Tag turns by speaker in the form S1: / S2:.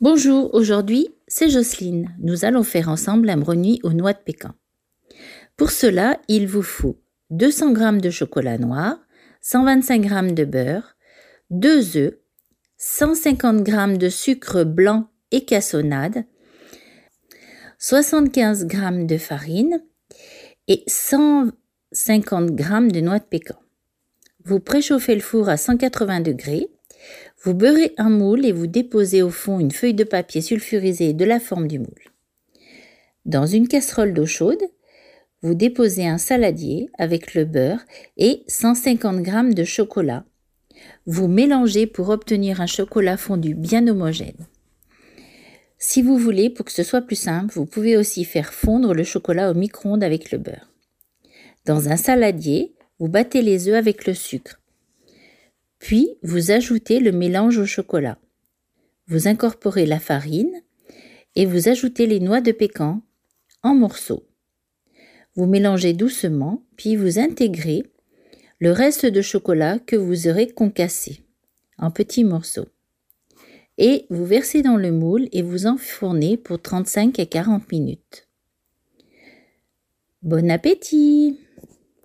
S1: Bonjour, aujourd'hui c'est Jocelyne. Nous allons faire ensemble un brownie aux noix de pécan. Pour cela, il vous faut 200 g de chocolat noir, 125 g de beurre, 2 œufs, 150 g de sucre blanc et cassonade, 75 g de farine et 150 g de noix de pécan. Vous préchauffez le four à 180 degrés vous beurrez un moule et vous déposez au fond une feuille de papier sulfurisé de la forme du moule. Dans une casserole d'eau chaude, vous déposez un saladier avec le beurre et 150 g de chocolat. Vous mélangez pour obtenir un chocolat fondu bien homogène. Si vous voulez, pour que ce soit plus simple, vous pouvez aussi faire fondre le chocolat au micro-ondes avec le beurre. Dans un saladier, vous battez les œufs avec le sucre. Puis, vous ajoutez le mélange au chocolat. Vous incorporez la farine et vous ajoutez les noix de pécan en morceaux. Vous mélangez doucement, puis vous intégrez le reste de chocolat que vous aurez concassé en petits morceaux. Et vous versez dans le moule et vous enfournez pour 35 à 40 minutes. Bon appétit